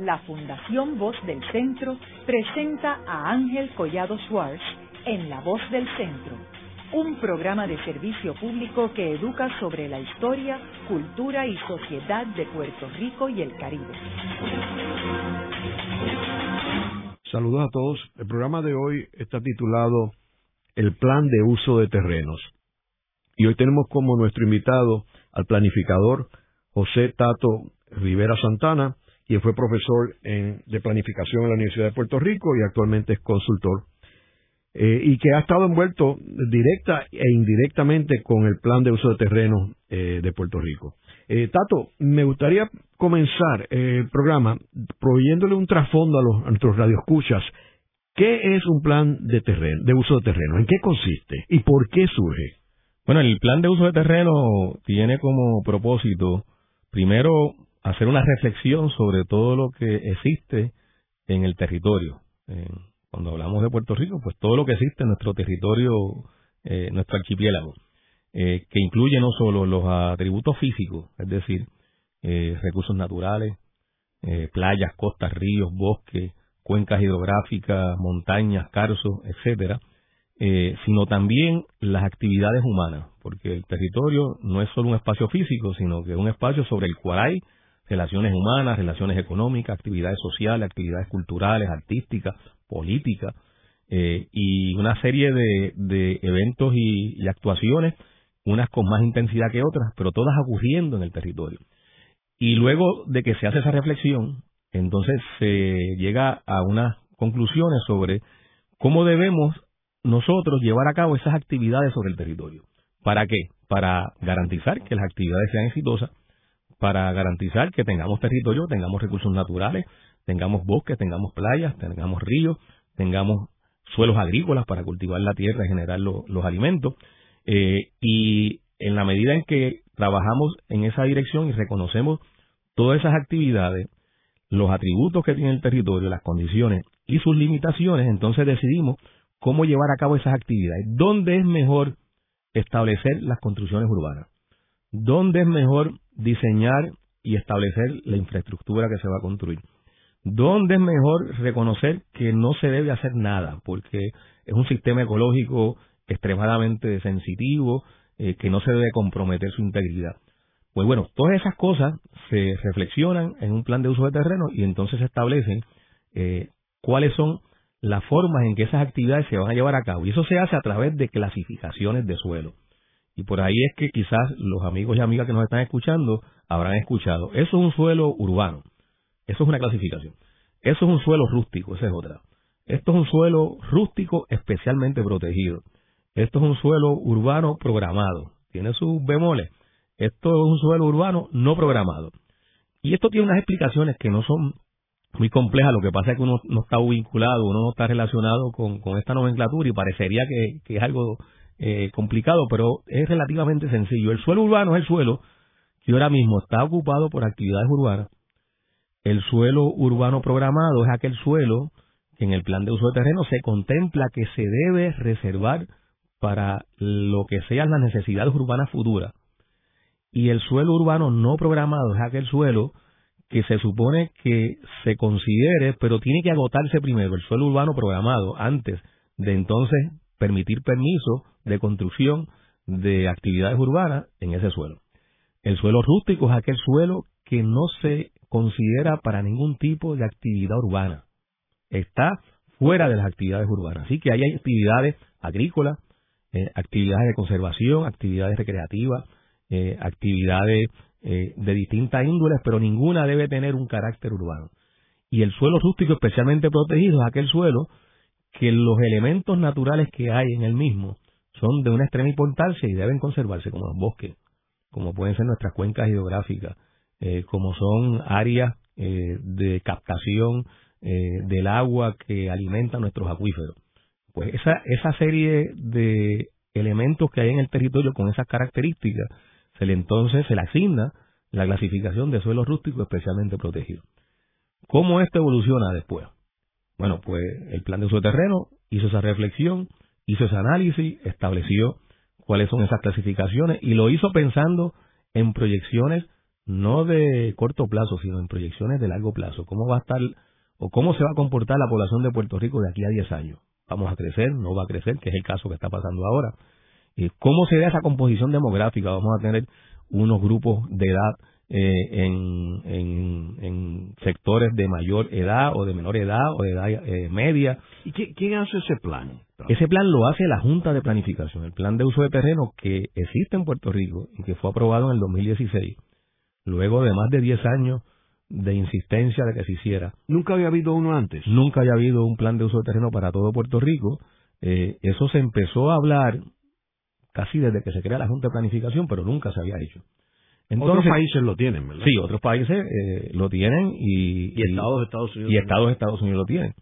la Fundación Voz del Centro presenta a Ángel Collado Schwartz en La Voz del Centro, un programa de servicio público que educa sobre la historia, cultura y sociedad de Puerto Rico y el Caribe. Saludos a todos. El programa de hoy está titulado El Plan de Uso de Terrenos. Y hoy tenemos como nuestro invitado al planificador José Tato Rivera Santana, quien fue profesor de planificación en la Universidad de Puerto Rico y actualmente es consultor, eh, y que ha estado envuelto directa e indirectamente con el plan de uso de terreno eh, de Puerto Rico. Eh, Tato, me gustaría comenzar el programa proveyéndole un trasfondo a, los, a nuestros radioescuchas. ¿Qué es un plan de, terreno, de uso de terreno? ¿En qué consiste? ¿Y por qué surge? Bueno, el plan de uso de terreno tiene como propósito, primero, hacer una reflexión sobre todo lo que existe en el territorio. cuando hablamos de Puerto Rico, pues todo lo que existe en nuestro territorio, eh, nuestro archipiélago, eh, que incluye no solo los atributos físicos, es decir, eh, recursos naturales, playas, costas, ríos, bosques, cuencas hidrográficas, montañas, carzos, etcétera, sino también las actividades humanas, porque el territorio no es solo un espacio físico, sino que es un espacio sobre el cual hay relaciones humanas, relaciones económicas, actividades sociales, actividades culturales, artísticas, políticas, eh, y una serie de, eventos y, actuaciones, unas con más intensidad que otras, pero todas ocurriendo en el territorio. Y luego de que se hace esa reflexión, entonces se llega a unas conclusiones sobre cómo debemos nosotros llevar a cabo esas actividades sobre el territorio. ¿Para qué? Para garantizar que las actividades sean exitosas, para garantizar que tengamos territorio, tengamos recursos naturales, tengamos bosques, tengamos playas, tengamos ríos, tengamos suelos agrícolas para cultivar la tierra y generar los alimentos. Eh, y en la medida en que trabajamos en esa dirección y reconocemos todas esas actividades, los atributos que tiene el territorio, las condiciones y sus limitaciones, entonces decidimos cómo llevar a cabo esas actividades. ¿Dónde es mejor establecer las construcciones urbanas? ¿Dónde es mejor diseñar y establecer la infraestructura que se va a construir. ¿Dónde es mejor reconocer que no se debe hacer nada? Porque es un sistema ecológico extremadamente sensitivo, eh, que no se debe comprometer su integridad. Pues bueno, todas esas cosas se reflexionan en un plan de uso de terreno y entonces se establecen eh, cuáles son las formas en que esas actividades se van a llevar a cabo. Y eso se hace a través de clasificaciones de suelo. Y por ahí es que quizás los amigos y amigas que nos están escuchando habrán escuchado. Eso es un suelo urbano. Eso es una clasificación. Eso es un suelo rústico, esa es otra. Esto es un suelo rústico especialmente protegido. Esto es un suelo urbano programado. Tiene sus bemoles. Esto es un suelo urbano no programado. Y esto tiene unas explicaciones que no son muy complejas. Lo que pasa es que uno no está vinculado, uno no está relacionado con, esta nomenclatura y parecería que, que es algo eh, complicado, pero es relativamente sencillo. El suelo urbano es el suelo que ahora mismo está ocupado por actividades urbanas. El suelo urbano programado es aquel suelo que en el plan de uso de terreno se contempla que se debe reservar para lo que sean las necesidades urbanas futuras. Y el suelo urbano no programado es aquel suelo que se supone que se considere, pero tiene que agotarse primero el suelo urbano programado antes de entonces permitir permiso de construcción de actividades urbanas en ese suelo. El suelo rústico es aquel suelo que no se considera para ningún tipo de actividad urbana. Está fuera de las actividades urbanas. Así que hay actividades agrícolas, eh, actividades de conservación, actividades recreativas, eh, actividades eh, de distintas índoles, pero ninguna debe tener un carácter urbano. Y el suelo rústico especialmente protegido es aquel suelo que los elementos naturales que hay en el mismo son de una extrema importancia y deben conservarse como los bosques, como pueden ser nuestras cuencas hidrográficas, eh, como son áreas eh, de captación eh, del agua que alimenta nuestros acuíferos. Pues esa, esa serie de elementos que hay en el territorio con esas características, se le entonces se le asigna la clasificación de suelos rústicos especialmente protegidos. ¿Cómo esto evoluciona después? Bueno, pues el plan de uso de terreno hizo esa reflexión, hizo ese análisis, estableció cuáles son esas clasificaciones y lo hizo pensando en proyecciones no de corto plazo, sino en proyecciones de largo plazo. ¿Cómo va a estar o cómo se va a comportar la población de Puerto Rico de aquí a 10 años? ¿Vamos a crecer? ¿No va a crecer? Que es el caso que está pasando ahora. Eh, ¿Cómo se da esa composición demográfica? ¿Vamos a tener unos grupos de edad eh, en, en, sectores de mayor edad o de menor edad o de edad eh, media. ¿Y quién hace ese plan? Ese plan lo hace la Junta de Planificación, el plan de uso de terreno que existe en Puerto Rico y que fue aprobado en el 2016, luego de más de 10 años de insistencia de que se hiciera. ¿Nunca había habido uno antes? Nunca había habido un plan de uso de terreno para todo Puerto Rico. Eh, eso se empezó a hablar casi desde que se crea la Junta de Planificación, pero nunca se había hecho otros países lo tienen, ¿verdad? Sí, otros países eh, lo tienen y, y estados de Estados Unidos y estados de Estados Unidos lo tienen.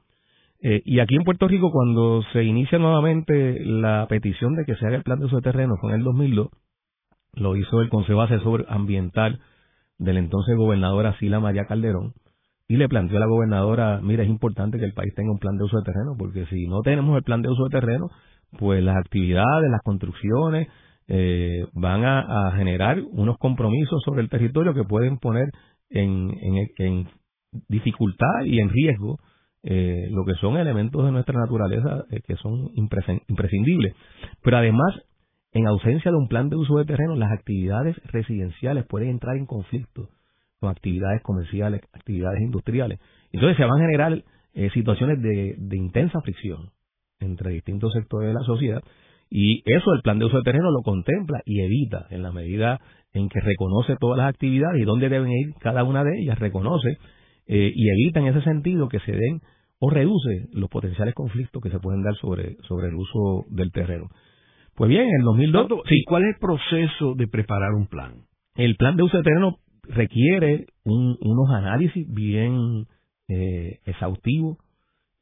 Eh, y aquí en Puerto Rico, cuando se inicia nuevamente la petición de que se haga el plan de uso de terreno, fue en el 2002, lo hizo el Consejo Asesor Ambiental del entonces gobernador Asila María Calderón, y le planteó a la gobernadora, mira, es importante que el país tenga un plan de uso de terreno, porque si no tenemos el plan de uso de terreno, pues las actividades, las construcciones, eh, van a, generar unos compromisos sobre el territorio que pueden poner en, en, dificultad y en riesgo eh, lo que son elementos de nuestra naturaleza eh, que son imprescindibles. Pero además, en ausencia de un plan de uso de terreno, las actividades residenciales pueden entrar en conflicto con actividades comerciales, actividades industriales. Entonces se van a generar eh, situaciones de intensa fricción entre distintos sectores de la sociedad y eso el plan de uso de terreno lo contempla y evita en la medida en que reconoce todas las actividades y dónde deben ir cada una de ellas, reconoce eh, y evita en ese sentido que se den o reduce los potenciales conflictos que se pueden dar sobre, sobre el uso del terreno. Pues bien, en el 2002... Sí. ¿Cuál es el proceso de preparar un plan? El plan de uso de terreno requiere unos análisis bien eh, exhaustivos,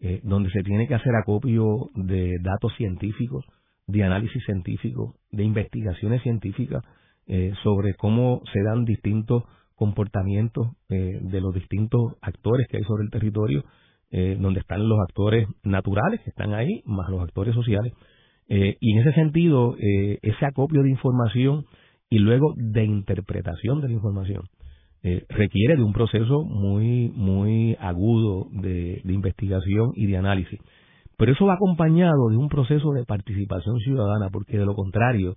eh, donde se tiene que hacer acopio de datos científicos, de análisis científico, de investigaciones científicas eh, sobre cómo se dan distintos comportamientos eh, de los distintos actores que hay sobre el territorio, eh, donde están los actores naturales que están ahí, más los actores sociales. y en ese sentido, ese acopio de información y luego de interpretación de la información requiere de un proceso muy, muy agudo de investigación y de análisis. Pero eso va acompañado de un proceso de participación ciudadana, porque de lo contrario,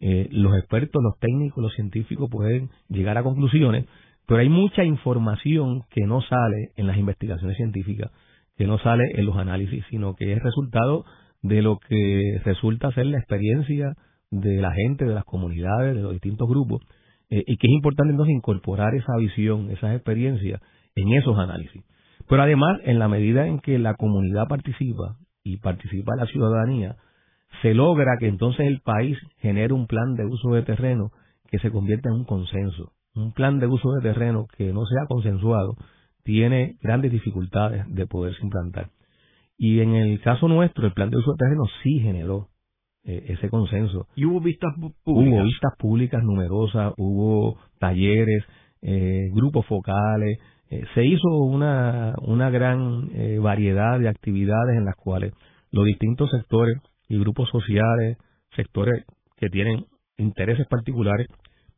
eh, los expertos, los técnicos, los científicos pueden llegar a conclusiones, pero hay mucha información que no sale en las investigaciones científicas, que no sale en los análisis, sino que es resultado de lo que resulta ser la experiencia de la gente, de las comunidades, de los distintos grupos, eh, y que es importante entonces incorporar esa visión, esas experiencias en esos análisis. Pero además, en la medida en que la comunidad participa y participa la ciudadanía, se logra que entonces el país genere un plan de uso de terreno que se convierta en un consenso. Un plan de uso de terreno que no sea consensuado tiene grandes dificultades de poderse implantar. Y en el caso nuestro, el plan de uso de terreno sí generó eh, ese consenso. ¿Y hubo vistas públicas? Hubo vistas públicas numerosas, hubo talleres, eh, grupos focales, eh, se hizo una, una gran eh, variedad de actividades en las cuales los distintos sectores y grupos sociales, sectores que tienen intereses particulares,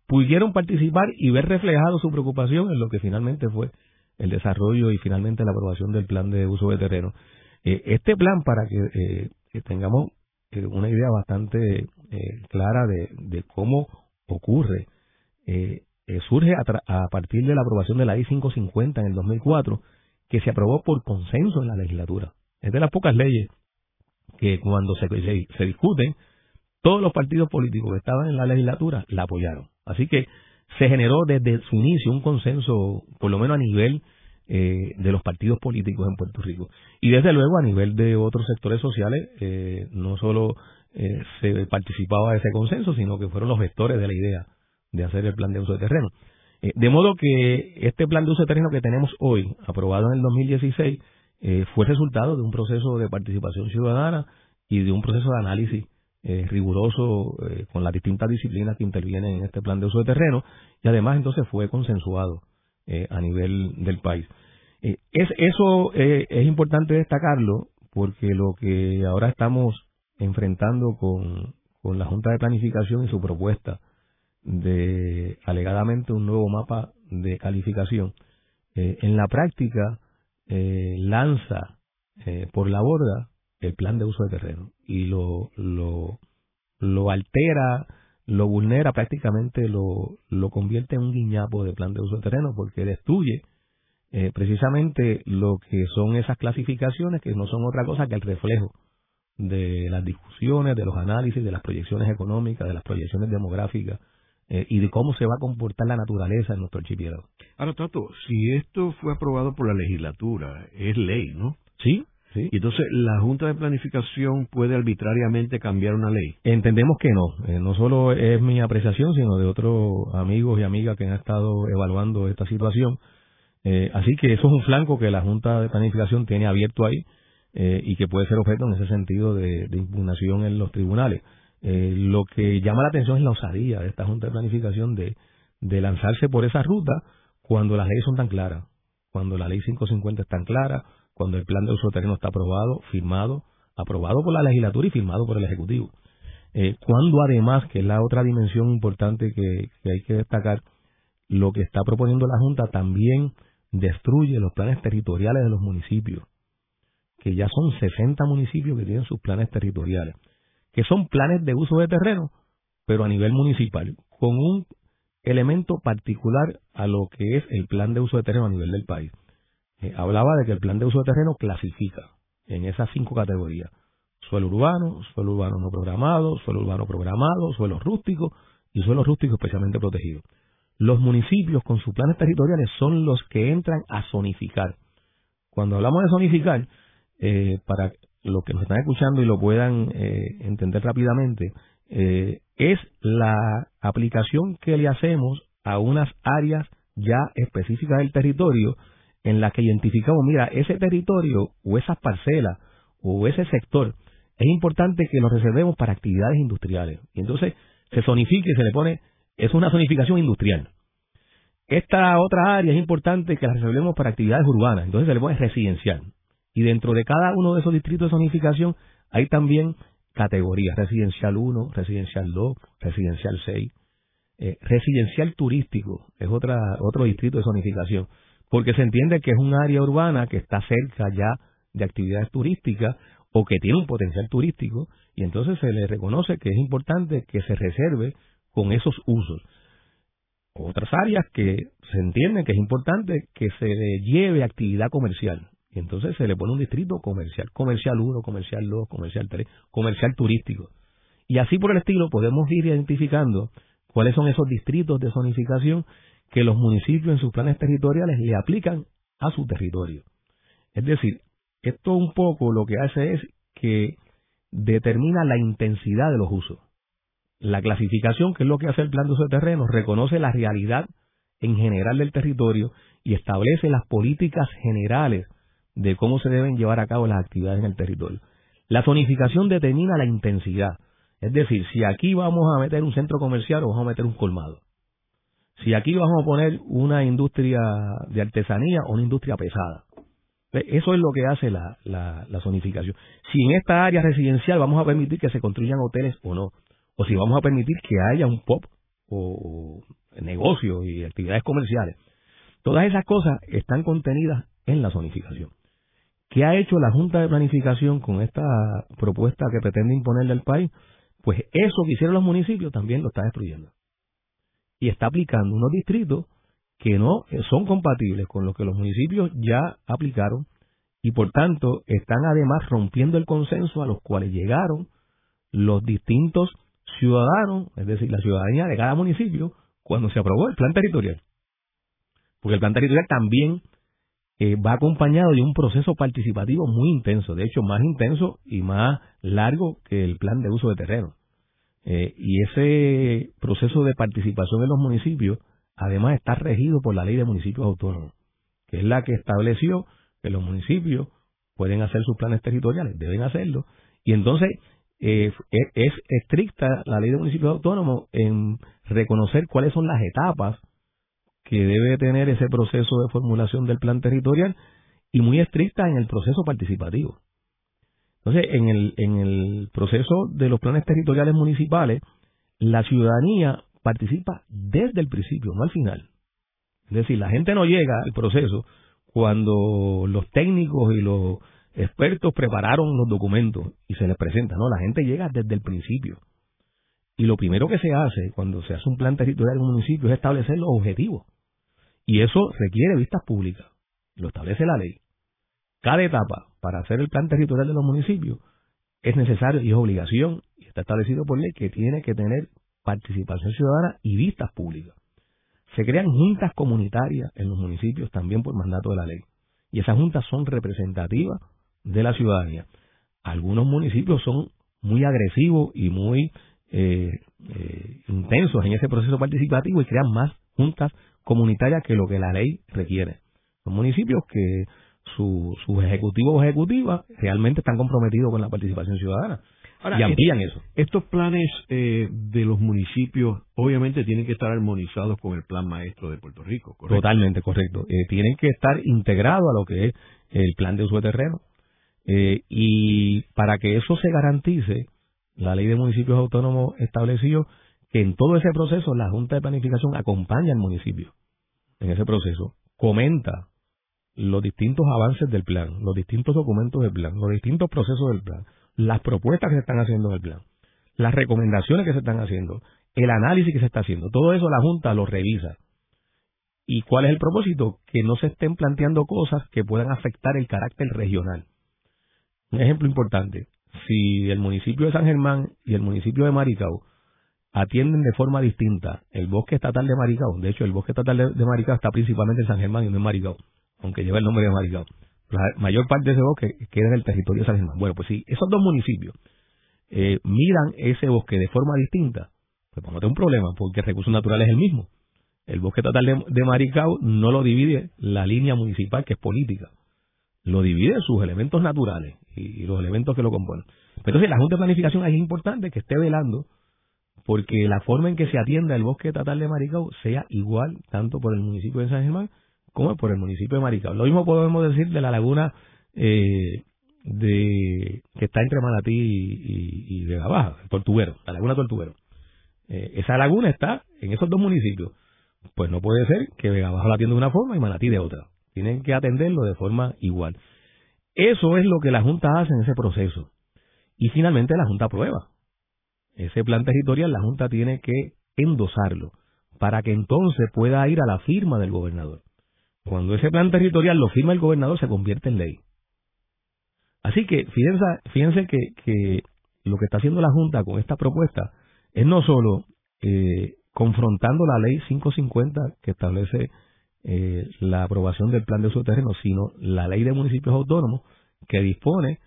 pudieron participar y ver reflejado su preocupación en lo que finalmente fue el desarrollo y finalmente la aprobación del plan de uso de terreno. Eh, este plan, para que, tengamos una idea bastante clara de, de, cómo ocurre, eh, surge a, partir de la aprobación de la I 550 en el 2004, que se aprobó por consenso en la legislatura. Es de las pocas leyes que cuando se, se, discuten, todos los partidos políticos que estaban en la legislatura la apoyaron. Así que se generó desde su inicio un consenso, por lo menos a nivel eh, de los partidos políticos en Puerto Rico. Y desde luego a nivel de otros sectores sociales, eh, no solo eh, se participaba de ese consenso, sino que fueron los vectores de la idea de hacer el plan de uso de terreno. Eh, de modo que este plan de uso de terreno que tenemos hoy, aprobado en el 2016, eh, fue resultado de un proceso de participación ciudadana y de un proceso de análisis eh, riguroso con las distintas disciplinas que intervienen en este plan de uso de terreno y además entonces fue consensuado a nivel del país. es, eso es importante destacarlo porque lo que ahora estamos enfrentando con, con la Junta de Planificación y su propuesta de alegadamente un nuevo mapa de calificación, eh, en la práctica eh, lanza eh, por la borda el plan de uso de terreno y lo, lo, lo altera, lo vulnera prácticamente, lo, lo convierte en un guiñapo de plan de uso de terreno porque destruye eh, precisamente lo que son esas clasificaciones que no son otra cosa que el reflejo de las discusiones, de los análisis, de las proyecciones económicas, de las proyecciones demográficas eh, y de cómo se va a comportar la naturaleza en nuestro archipiélago. Ahora, Tato, si esto fue aprobado por la legislatura, es ley, ¿no? Sí, sí. Y entonces la Junta de Planificación puede arbitrariamente cambiar una ley. Entendemos que no. Eh, no solo es mi apreciación, sino de otros amigos y amigas que han estado evaluando esta situación. Eh, así que eso es un flanco que la Junta de Planificación tiene abierto ahí eh, y que puede ser objeto en ese sentido de, de impugnación en los tribunales. Eh, lo que llama la atención es la osadía de esta Junta de Planificación de, de lanzarse por esa ruta cuando las leyes son tan claras, cuando la ley 550 es tan clara, cuando el plan de uso de terreno está aprobado, firmado, aprobado por la legislatura y firmado por el Ejecutivo. Eh, cuando además, que es la otra dimensión importante que, que hay que destacar, lo que está proponiendo la Junta también destruye los planes territoriales de los municipios, que ya son 60 municipios que tienen sus planes territoriales que son planes de uso de terreno, pero a nivel municipal, con un elemento particular a lo que es el plan de uso de terreno a nivel del país. Eh, hablaba de que el plan de uso de terreno clasifica en esas cinco categorías. Suelo urbano, suelo urbano no programado, suelo urbano programado, suelo rústico y suelo rústico especialmente protegido. Los municipios con sus planes territoriales son los que entran a zonificar. Cuando hablamos de zonificar, eh, para los que nos están escuchando y lo puedan eh, entender rápidamente, eh, es la aplicación que le hacemos a unas áreas ya específicas del territorio en las que identificamos, mira, ese territorio o esas parcelas o ese sector es importante que lo reservemos para actividades industriales. Y entonces se zonifique, se le pone, es una zonificación industrial. Esta otra área es importante que la reservemos para actividades urbanas, entonces se le pone residencial. Y dentro de cada uno de esos distritos de zonificación hay también categorías, residencial 1, residencial 2, residencial 6. Eh, residencial turístico es otra, otro distrito de zonificación, porque se entiende que es un área urbana que está cerca ya de actividades turísticas o que tiene un potencial turístico y entonces se le reconoce que es importante que se reserve con esos usos. Otras áreas que se entiende que es importante que se le lleve actividad comercial. Y entonces se le pone un distrito comercial, comercial 1, comercial 2, comercial 3, comercial turístico. Y así por el estilo podemos ir identificando cuáles son esos distritos de zonificación que los municipios en sus planes territoriales le aplican a su territorio. Es decir, esto un poco lo que hace es que determina la intensidad de los usos. La clasificación, que es lo que hace el plan de uso de terreno, reconoce la realidad en general del territorio y establece las políticas generales de cómo se deben llevar a cabo las actividades en el territorio. La zonificación determina la intensidad. Es decir, si aquí vamos a meter un centro comercial o vamos a meter un colmado. Si aquí vamos a poner una industria de artesanía o una industria pesada. Eso es lo que hace la, la, zonificación. Si en esta área residencial vamos a permitir que se construyan hoteles o no. O si vamos a permitir que haya un pop o negocios y actividades comerciales. Todas esas cosas están contenidas en la zonificación. ¿Qué ha hecho la Junta de Planificación con esta propuesta que pretende imponerle al país? Pues eso que hicieron los municipios también lo está destruyendo. Y está aplicando unos distritos que no son compatibles con lo que los municipios ya aplicaron y por tanto están además rompiendo el consenso a los cuales llegaron los distintos ciudadanos, es decir, la ciudadanía de cada municipio, cuando se aprobó el plan territorial. Porque el plan territorial también eh, va acompañado de un proceso participativo muy intenso, de hecho más intenso y más largo que el plan de uso de terreno. Eh, y ese proceso de participación en los municipios además está regido por la ley de municipios autónomos, que es la que estableció que los municipios pueden hacer sus planes territoriales, deben hacerlo, y entonces eh, es estricta la ley de municipios autónomos en reconocer cuáles son las etapas que debe tener ese proceso de formulación del plan territorial y muy estricta en el proceso participativo. Entonces, en el, en el proceso de los planes territoriales municipales, la ciudadanía participa desde el principio, no al final. Es decir, la gente no llega al proceso cuando los técnicos y los expertos prepararon los documentos y se les presenta, no, la gente llega desde el principio. Y lo primero que se hace cuando se hace un plan territorial en un municipio es establecer los objetivos. Y eso requiere vistas públicas. Lo establece la ley. Cada etapa para hacer el plan territorial de los municipios es necesario y es obligación, y está establecido por ley, que tiene que tener participación ciudadana y vistas públicas. Se crean juntas comunitarias en los municipios también por mandato de la ley. Y esas juntas son representativas de la ciudadanía. Algunos municipios son muy agresivos y muy eh, eh, intensos en ese proceso participativo y crean más juntas comunitarias que lo que la ley requiere. Son municipios que sus ejecutivos o ejecutivas realmente están comprometidos con la participación ciudadana. y amplían eso. Estos planes eh, de los municipios obviamente tienen que estar armonizados con el plan maestro de Puerto Rico, Totalmente, correcto. Eh, tienen que estar integrados a lo que es el plan de uso de terreno. Eh, y para que eso se garantice, la ley de municipios autónomos estableció que en todo ese proceso la Junta de Planificación acompaña al municipio en ese proceso, comenta los distintos avances del plan, los distintos documentos del plan, los distintos procesos del plan, las propuestas que se están haciendo en el plan, las recomendaciones que se están haciendo, el análisis que se está haciendo, todo eso la Junta lo revisa. ¿Y cuál es el propósito? Que no se estén planteando cosas que puedan afectar el carácter regional. Un ejemplo importante, si el municipio de San Germán y el municipio de Maricao atienden de forma distinta el bosque estatal de Maricao, de hecho el bosque estatal de, Maricao está principalmente en San Germán y no en Maricao, aunque lleva el nombre de Maricao. La mayor parte de ese bosque queda en el territorio de San Germán. Bueno, pues si esos dos municipios eh, miran ese bosque de forma distinta, pues vamos a un problema, porque el recurso natural es el mismo. El bosque estatal de, Maricao no lo divide la línea municipal, que es política. Lo divide sus elementos naturales y, los elementos que lo componen. Entonces, la Junta de Planificación es importante que esté velando porque la forma en que se atienda el bosque estatal de Maricao sea igual tanto por el municipio de San Germán como por el municipio de Maricao. Lo mismo podemos decir de la laguna eh, de que está entre Manatí y, y, Vega Baja, Tortuguero, la laguna Tortuguero. Eh, esa laguna está en esos dos municipios. Pues no puede ser que Vega Baja la atienda de una forma y Manatí de otra. Tienen que atenderlo de forma igual. Eso es lo que la Junta hace en ese proceso. Y finalmente la Junta aprueba. Ese plan territorial la Junta tiene que endosarlo para que entonces pueda ir a la firma del gobernador. Cuando ese plan territorial lo firma el gobernador, se convierte en ley. Así que fíjense, fíjense que, que lo que está haciendo la Junta con esta propuesta es no solo eh, confrontando la ley 550 que establece eh, la aprobación del plan de uso de terreno, sino la ley de municipios autónomos que dispone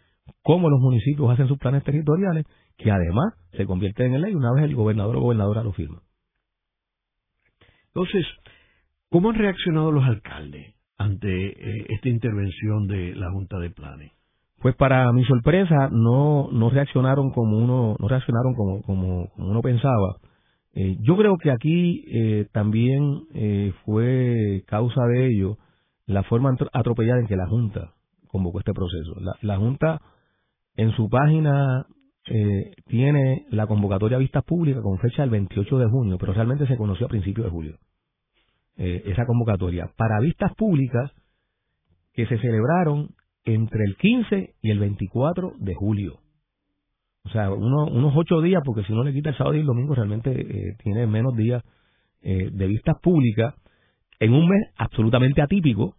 cómo los municipios hacen sus planes territoriales, que además se convierte en ley una vez el gobernador o gobernadora lo firma. Entonces, ¿Cómo han reaccionado los alcaldes ante eh, esta intervención de la Junta de Planes? Pues para mi sorpresa no no reaccionaron como uno no reaccionaron como como, uno pensaba. Eh, yo creo que aquí eh, también fue causa de ello la forma atropellada en que la Junta convocó este proceso. La, la Junta en su página tiene la convocatoria vistas públicas con fecha del 28 de junio, pero realmente se conoció a principios de julio. Eh, esa convocatoria para vistas públicas que se celebraron entre el 15 y el 24 de julio. O sea, unos ocho días, porque si no le quita el sábado y el domingo, realmente eh, tiene menos días eh, de vistas públicas en un mes absolutamente atípico,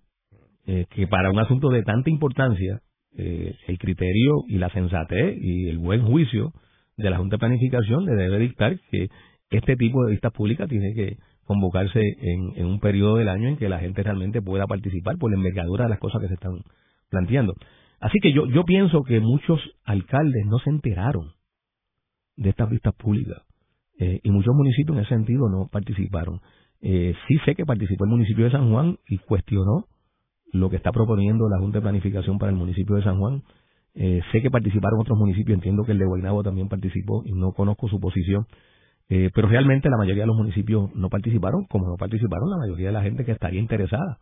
que para un asunto de tanta importancia, el criterio y la sensatez y el buen juicio de la Junta de Planificación le debe dictar que este tipo de vistas públicas tiene que convocarse en, un periodo del año en que la gente realmente pueda participar por la envergadura de las cosas que se están planteando. Así que yo, yo pienso que muchos alcaldes no se enteraron de estas vistas públicas eh, y muchos municipios en ese sentido no participaron. Eh, sí sé que participó el municipio de San Juan y cuestionó lo que está proponiendo la Junta de Planificación para el municipio de San Juan. Eh, sé que participaron otros municipios, entiendo que el de Guaynabo también participó y no conozco su posición. Eh, pero realmente la mayoría de los municipios no participaron, como no participaron la mayoría de la gente que estaría interesada.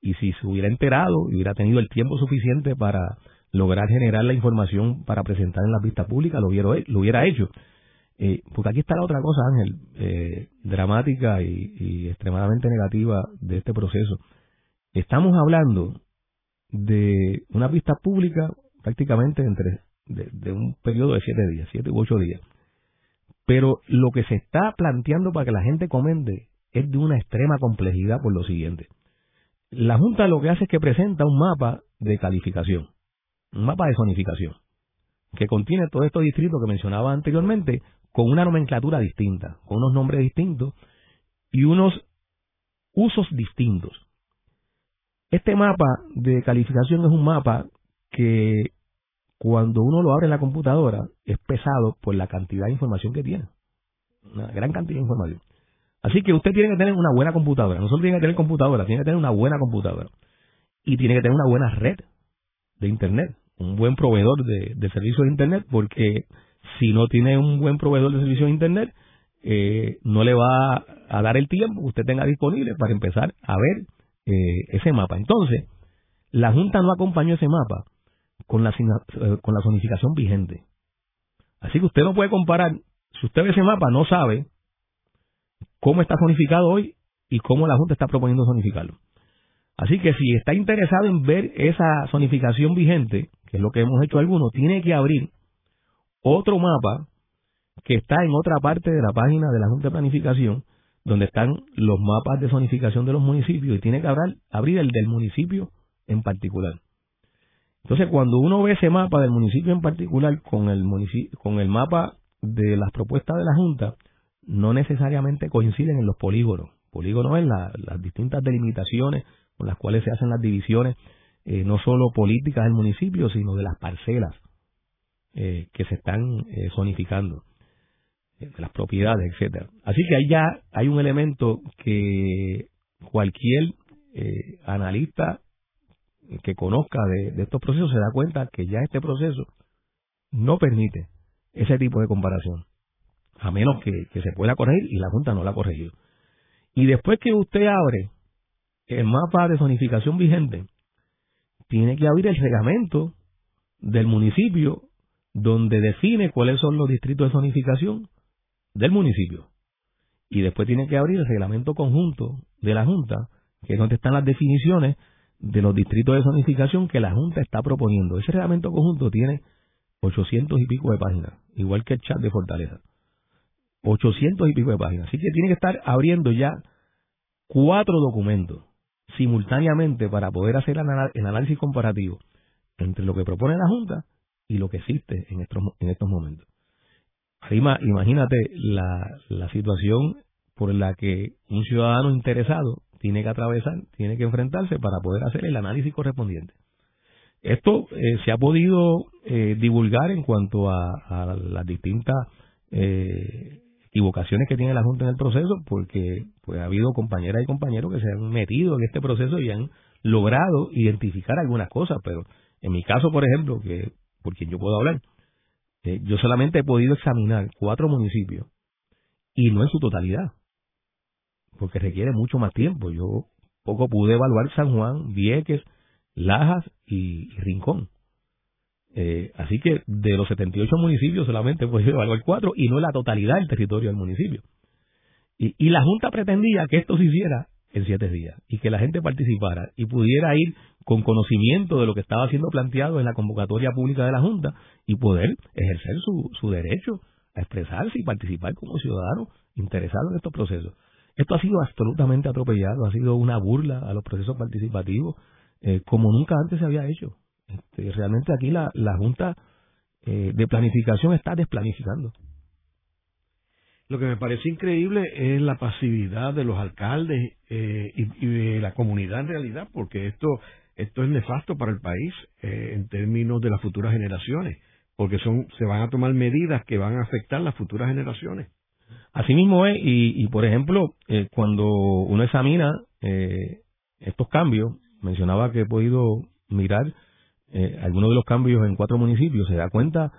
Y si se hubiera enterado y hubiera tenido el tiempo suficiente para lograr generar la información para presentar en las vistas públicas, lo hubiera, lo hubiera hecho. Eh, porque aquí está la otra cosa, Ángel, eh, dramática y, extremadamente negativa de este proceso. Estamos hablando de una pista pública prácticamente entre de, un periodo de siete días, siete u ocho días. Pero lo que se está planteando para que la gente comente es de una extrema complejidad por lo siguiente. La Junta lo que hace es que presenta un mapa de calificación, un mapa de zonificación, que contiene todos estos distritos que mencionaba anteriormente, con una nomenclatura distinta, con unos nombres distintos y unos usos distintos. Este mapa de calificación es un mapa que cuando uno lo abre en la computadora es pesado por la cantidad de información que tiene. Una gran cantidad de información. Así que usted tiene que tener una buena computadora. No solo tiene que tener computadora, tiene que tener una buena computadora. Y tiene que tener una buena red de Internet. Un buen proveedor de, servicios de Internet porque si no tiene un buen proveedor de servicios de Internet, eh, no le va a dar el tiempo que usted tenga disponible para empezar a ver eh, ese mapa. Entonces, la Junta no acompañó ese mapa con la, eh, con la zonificación vigente. Así que usted no puede comparar, si usted ve ese mapa, no sabe cómo está zonificado hoy y cómo la Junta está proponiendo zonificarlo. Así que si está interesado en ver esa zonificación vigente, que es lo que hemos hecho algunos, tiene que abrir otro mapa que está en otra parte de la página de la Junta de Planificación, donde están los mapas de zonificación de los municipios y tiene que abrir, el del municipio en particular. Entonces, cuando uno ve ese mapa del municipio en particular con el, con el mapa de las propuestas de la Junta, no necesariamente coinciden en los polígonos. Polígonos es las distintas delimitaciones con las cuales se hacen las divisiones, eh, no solo políticas del municipio, sino de las parcelas eh, que se están eh, zonificando, las propiedades, etcétera. Así que ahí ya hay un elemento que cualquier analista que conozca de, estos procesos se da cuenta que ya este proceso no permite ese tipo de comparación, a menos que, que se pueda corregir y la Junta no la ha corregido. Y después que usted abre el mapa de zonificación vigente, tiene que abrir el reglamento del municipio donde define cuáles son los distritos de zonificación del municipio. Y después tiene que abrir el reglamento conjunto de la Junta, que es donde están las definiciones de los distritos de zonificación que la Junta está proponiendo. Ese reglamento conjunto tiene 800 y pico de páginas, igual que el chat de Fortaleza. 800 y pico de páginas. Así que tiene que estar abriendo ya cuatro documentos simultáneamente para poder hacer el análisis comparativo entre lo que propone la Junta y lo que existe en estos, en estos momentos. Imagínate la, la situación por la que un ciudadano interesado tiene que atravesar, tiene que enfrentarse para poder hacer el análisis correspondiente. Esto eh, se ha podido eh, divulgar en cuanto a, las distintas eh, equivocaciones que tiene la Junta en el proceso, porque pues, ha habido compañeras y compañeros que se han metido en este proceso y han logrado identificar algunas cosas, pero en mi caso, por ejemplo, que por quien yo puedo hablar, yo solamente he podido examinar cuatro municipios y no en su totalidad porque requiere mucho más tiempo. Yo poco pude evaluar San Juan, Vieques, Lajas y, Rincón. Eh, así que de los 78 municipios solamente he podido evaluar cuatro y no la totalidad del territorio del municipio. Y, y la Junta pretendía que esto se hiciera en siete días y que la gente participara y pudiera ir con conocimiento de lo que estaba siendo planteado en la convocatoria pública de la Junta y poder ejercer su, su derecho a expresarse y participar como ciudadano interesado en estos procesos. Esto ha sido absolutamente atropellado, ha sido una burla a los procesos participativos, eh, como nunca antes se había hecho. Este, realmente aquí la, la Junta eh, de Planificación está desplanificando. Lo que me parece increíble es la pasividad de los alcaldes eh, y, de la comunidad en realidad, porque esto, esto es nefasto para el país en términos de las futuras generaciones, porque son, se van a tomar medidas que van a afectar las futuras generaciones. Así mismo es, y, por ejemplo, eh, cuando uno examina eh, estos cambios, mencionaba que he podido mirar eh, algunos de los cambios en cuatro municipios, se da cuenta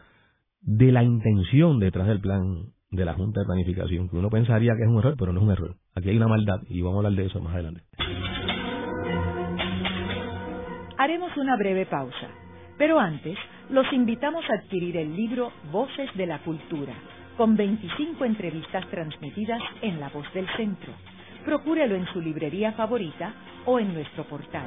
de la intención detrás del plan de la Junta de Planificación, que uno pensaría que es un error, pero no es un error. Aquí hay una maldad y vamos a hablar de eso más adelante. Haremos una breve pausa, pero antes los invitamos a adquirir el libro Voces de la Cultura con 25 entrevistas transmitidas en La Voz del Centro. Procúrelo en su librería favorita o en nuestro portal.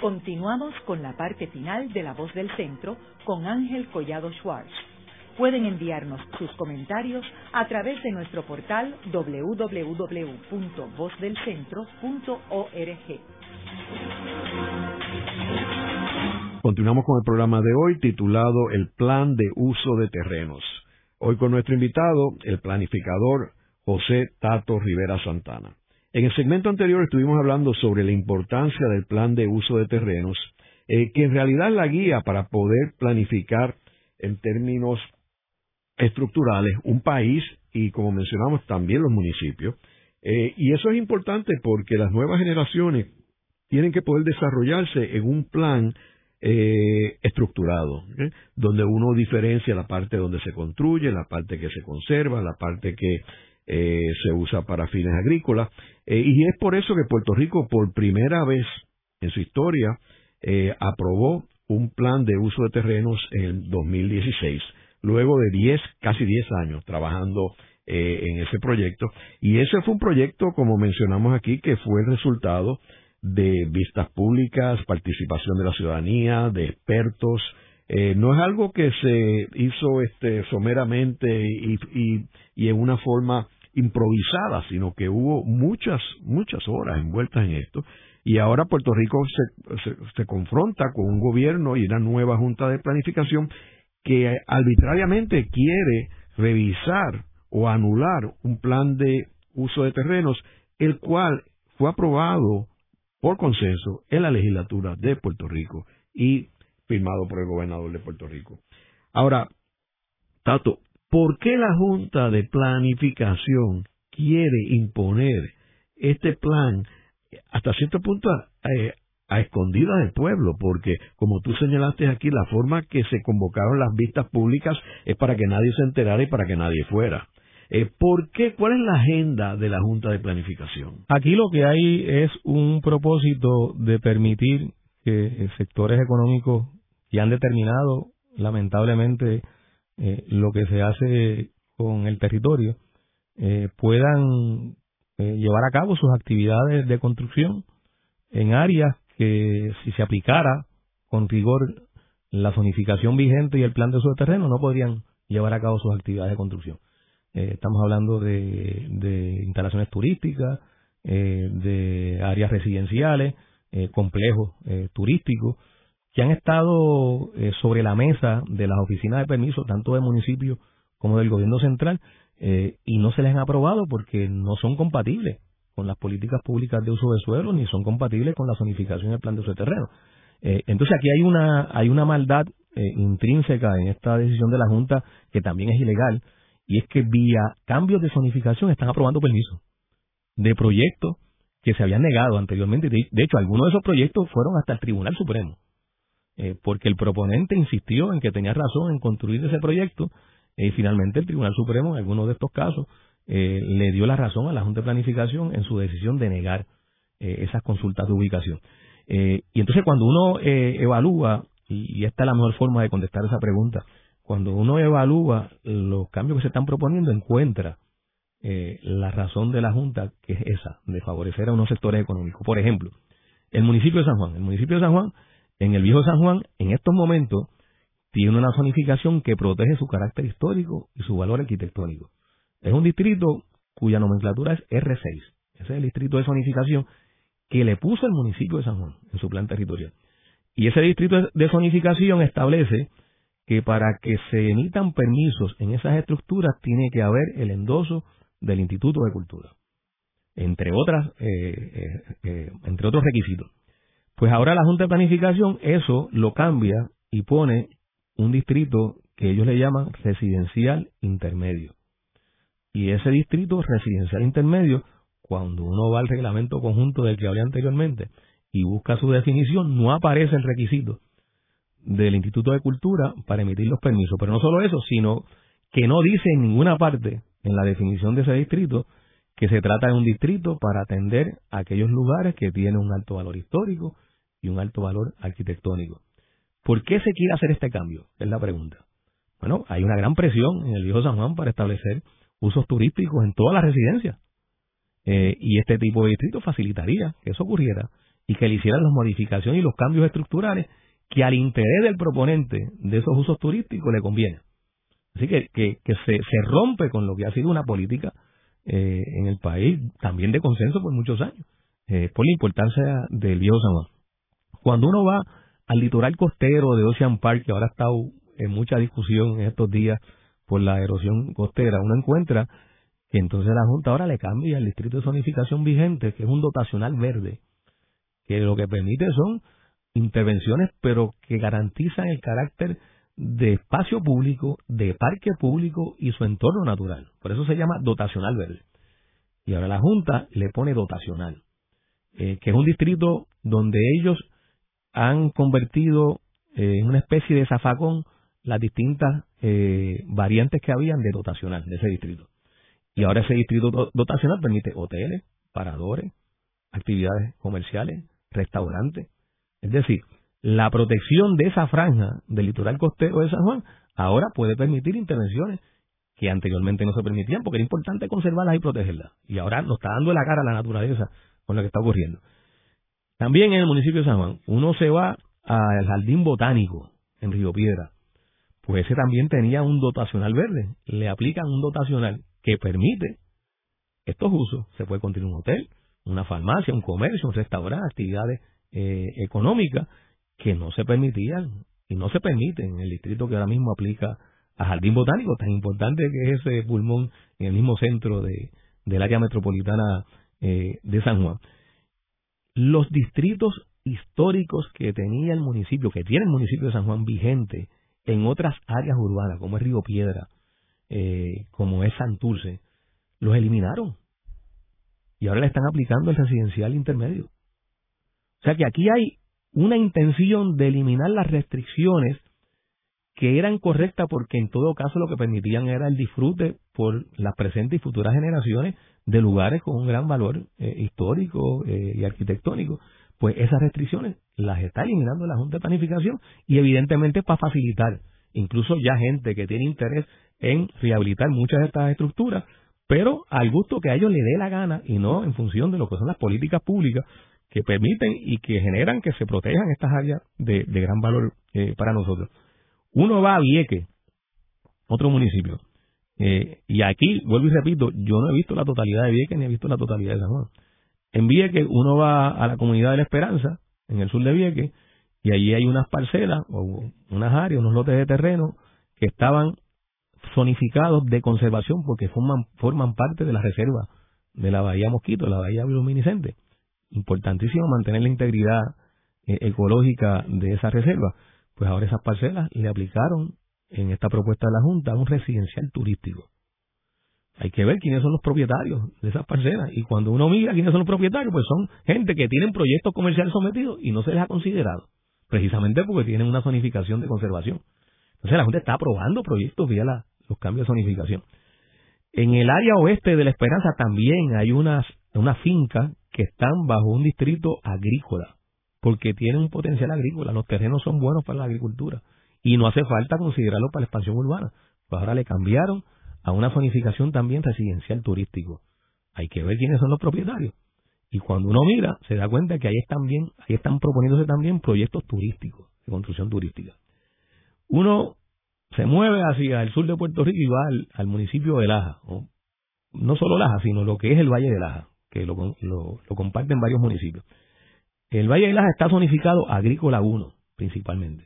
Continuamos con la parte final de La Voz del Centro con Ángel Collado Schwartz. Pueden enviarnos sus comentarios a través de nuestro portal www.vozdelcentro.org. Continuamos con el programa de hoy titulado El Plan de Uso de Terrenos. Hoy con nuestro invitado, el planificador José Tato Rivera Santana. En el segmento anterior estuvimos hablando sobre la importancia del plan de uso de terrenos, eh, que en realidad es la guía para poder planificar en términos estructurales un país y, como mencionamos, también los municipios. Eh, y eso es importante porque las nuevas generaciones tienen que poder desarrollarse en un plan eh, estructurado, donde uno diferencia la parte donde se construye, la parte que se conserva, la parte que eh, se usa para fines agrícolas. Eh, y es por eso que Puerto Rico, por primera vez en su historia, aprobó un plan de uso de terrenos en 2016, luego de 10, casi 10 años trabajando en ese proyecto. Y ese fue un proyecto, como mencionamos aquí, que fue el resultado de vistas públicas, participación de la ciudadanía, de expertos. Eh, no es algo que se hizo este, someramente y, y, en una forma improvisada, sino que hubo muchas, muchas horas envueltas en esto. Y ahora Puerto Rico se, se confronta con un gobierno y una nueva junta de planificación que arbitrariamente quiere revisar o anular un plan de uso de terrenos, el cual fue aprobado por consenso en la legislatura de Puerto Rico y firmado por el gobernador de Puerto Rico. Ahora, Tato, ¿por qué la Junta de Planificación quiere imponer este plan hasta cierto punto a, eh, a escondidas del pueblo? Porque, como tú señalaste aquí, la forma que se convocaron las vistas públicas es para que nadie se enterara y para que nadie fuera. Eh, ¿Por qué? ¿Cuál es la agenda de la Junta de Planificación? Aquí lo que hay es un propósito de permitir que eh, sectores económicos que han determinado, lamentablemente, eh, lo que se hace con el territorio, puedan llevar a cabo sus actividades de construcción en áreas que si se aplicara con rigor la zonificación vigente y el plan de uso de terreno no podrían llevar a cabo sus actividades de construcción. Eh, estamos hablando de, instalaciones turísticas, eh, de áreas residenciales, eh, complejos turísticos, que han estado sobre la mesa de las oficinas de permiso, tanto del municipio como del gobierno central, y no se les han aprobado porque no son compatibles con las políticas públicas de uso de suelo ni son compatibles con la zonificación del plan de uso de terreno. entonces aquí hay una hay una maldad intrínseca en esta decisión de la Junta que también es ilegal y es que vía cambios de zonificación están aprobando permisos de proyectos que se habían negado anteriormente. De hecho, algunos de esos proyectos fueron hasta el Tribunal Supremo, eh, porque el proponente insistió en que tenía razón en construir ese proyecto y finalmente el Tribunal Supremo, en algunos de estos casos, eh, le dio la razón a la Junta de Planificación en su decisión de negar eh, esas consultas de ubicación. y entonces cuando uno evalúa, y esta es la mejor forma de contestar esa pregunta, cuando uno evalúa los cambios que se están proponiendo, encuentra eh, la razón de la Junta, que es esa, de favorecer a unos sectores económicos. Por ejemplo, el municipio de San Juan. El municipio de San Juan, en el viejo San Juan, en estos momentos, tiene una zonificación que protege su carácter histórico y su valor arquitectónico. Es un distrito cuya nomenclatura es R6. Ese es el distrito de zonificación que le puso el municipio de San Juan en su plan territorial. Y ese distrito de zonificación establece que para que se emitan permisos en esas estructuras tiene que haber el endoso del Instituto de Cultura, entre otras, eh, eh, eh, entre otros requisitos. Pues ahora la Junta de Planificación eso lo cambia y pone un distrito que ellos le llaman residencial intermedio. Y ese distrito residencial intermedio, cuando uno va al reglamento conjunto del que hablé anteriormente y busca su definición, no aparece el requisito del Instituto de Cultura para emitir los permisos. Pero no solo eso, sino que no dice en ninguna parte en la definición de ese distrito que se trata de un distrito para atender aquellos lugares que tienen un alto valor histórico y un alto valor arquitectónico. ¿Por qué se quiere hacer este cambio? Es la pregunta. Bueno, hay una gran presión en el viejo San Juan para establecer usos turísticos en todas las residencias. Eh, y este tipo de distrito facilitaría que eso ocurriera y que le hicieran las modificaciones y los cambios estructurales que al interés del proponente de esos usos turísticos le conviene. Así que, que, se, rompe con lo que ha sido una política eh, en el país, también de consenso por muchos años, eh, por la importancia del viejo San Juan. Cuando uno va al litoral costero de Ocean Park, que ahora ha estado en mucha discusión en estos días por la erosión costera, uno encuentra que entonces la Junta ahora le cambia el distrito de zonificación vigente, que es un dotacional verde, que lo que permite son intervenciones, pero que garantizan el carácter de espacio público, de parque público y su entorno natural. Por eso se llama dotacional verde. Y ahora la Junta le pone dotacional, eh, que es un distrito donde ellos han convertido eh, en una especie de zafacón las distintas eh, variantes que habían de dotacional de ese distrito. Y ahora ese distrito dotacional permite hoteles, paradores, actividades comerciales, restaurantes. Es decir, la protección de esa franja del litoral costero de San Juan ahora puede permitir intervenciones que anteriormente no se permitían porque era importante conservarlas y protegerlas. Y ahora nos está dando la cara a la naturaleza con lo que está ocurriendo. También en el municipio de San Juan, uno se va al jardín botánico en Río Piedra, pues ese también tenía un dotacional verde. Le aplican un dotacional que permite estos usos. Se puede construir un hotel, una farmacia, un comercio, un restaurante, actividades eh, económicas que no se permitían y no se permiten en el distrito que ahora mismo aplica a Jardín Botánico, tan importante que es ese pulmón en el mismo centro de, del área metropolitana eh, de San Juan. Los distritos históricos que tenía el municipio, que tiene el municipio de San Juan vigente en otras áreas urbanas, como es Río Piedra, eh, como es Santurce, los eliminaron. Y ahora le están aplicando el residencial intermedio. O sea que aquí hay una intención de eliminar las restricciones que eran correctas porque en todo caso lo que permitían era el disfrute por las presentes y futuras generaciones de lugares con un gran valor eh, histórico eh, y arquitectónico. Pues esas restricciones las está eliminando la Junta de Planificación y evidentemente para facilitar incluso ya gente que tiene interés en rehabilitar muchas de estas estructuras, pero al gusto que a ellos les dé la gana y no en función de lo que son las políticas públicas que permiten y que generan que se protejan estas áreas de, gran valor eh, para nosotros. Uno va a Vieque, otro municipio, eh, y aquí, vuelvo y repito, yo no he visto la totalidad de Vieque ni he visto la totalidad de San Juan. En Vieque uno va a la comunidad de la Esperanza, en el sur de Vieque, y allí hay unas parcelas o unas áreas, unos lotes de terreno que estaban zonificados de conservación porque forman, parte de la reserva de la Bahía Mosquito, la Bahía Bioluminiscente importantísimo mantener la integridad eh, ecológica de esa reserva. Pues ahora esas parcelas le aplicaron en esta propuesta de la Junta un residencial turístico. Hay que ver quiénes son los propietarios de esas parcelas. Y cuando uno mira quiénes son los propietarios, pues son gente que tienen proyectos comerciales sometidos y no se les ha considerado. Precisamente porque tienen una zonificación de conservación. Entonces la Junta está aprobando proyectos vía los cambios de zonificación. En el área oeste de La Esperanza también hay unas, una finca que están bajo un distrito agrícola, porque tienen un potencial agrícola, los terrenos son buenos para la agricultura y no hace falta considerarlo para la expansión urbana. Pues ahora le cambiaron a una zonificación también residencial turístico. Hay que ver quiénes son los propietarios. Y cuando uno mira, se da cuenta que ahí están bien, ahí están proponiéndose también proyectos turísticos, de construcción turística. Uno se mueve hacia el sur de Puerto Rico y va al, municipio de Laja, no solo Laja, sino lo que es el Valle de Laja que lo, lo, comparten varios municipios. El Valle de Laja está zonificado agrícola 1, principalmente.